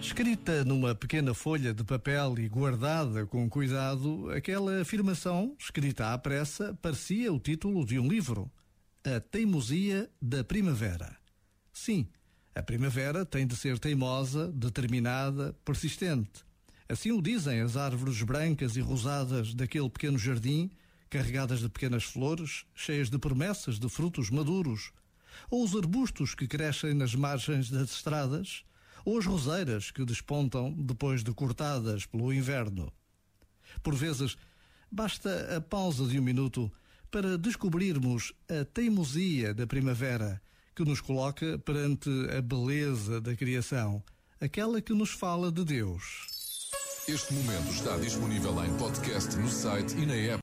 Escrita numa pequena folha de papel e guardada com cuidado, aquela afirmação, escrita à pressa, parecia o título de um livro: A Teimosia da Primavera. Sim, a primavera tem de ser teimosa, determinada, persistente. Assim o dizem as árvores brancas e rosadas daquele pequeno jardim, carregadas de pequenas flores, cheias de promessas de frutos maduros, ou os arbustos que crescem nas margens das estradas, ou as roseiras que despontam depois de cortadas pelo inverno. Por vezes, basta a pausa de um minuto para descobrirmos a teimosia da primavera que nos coloca perante a beleza da criação, aquela que nos fala de Deus. Este momento está disponível em podcast no site e na app.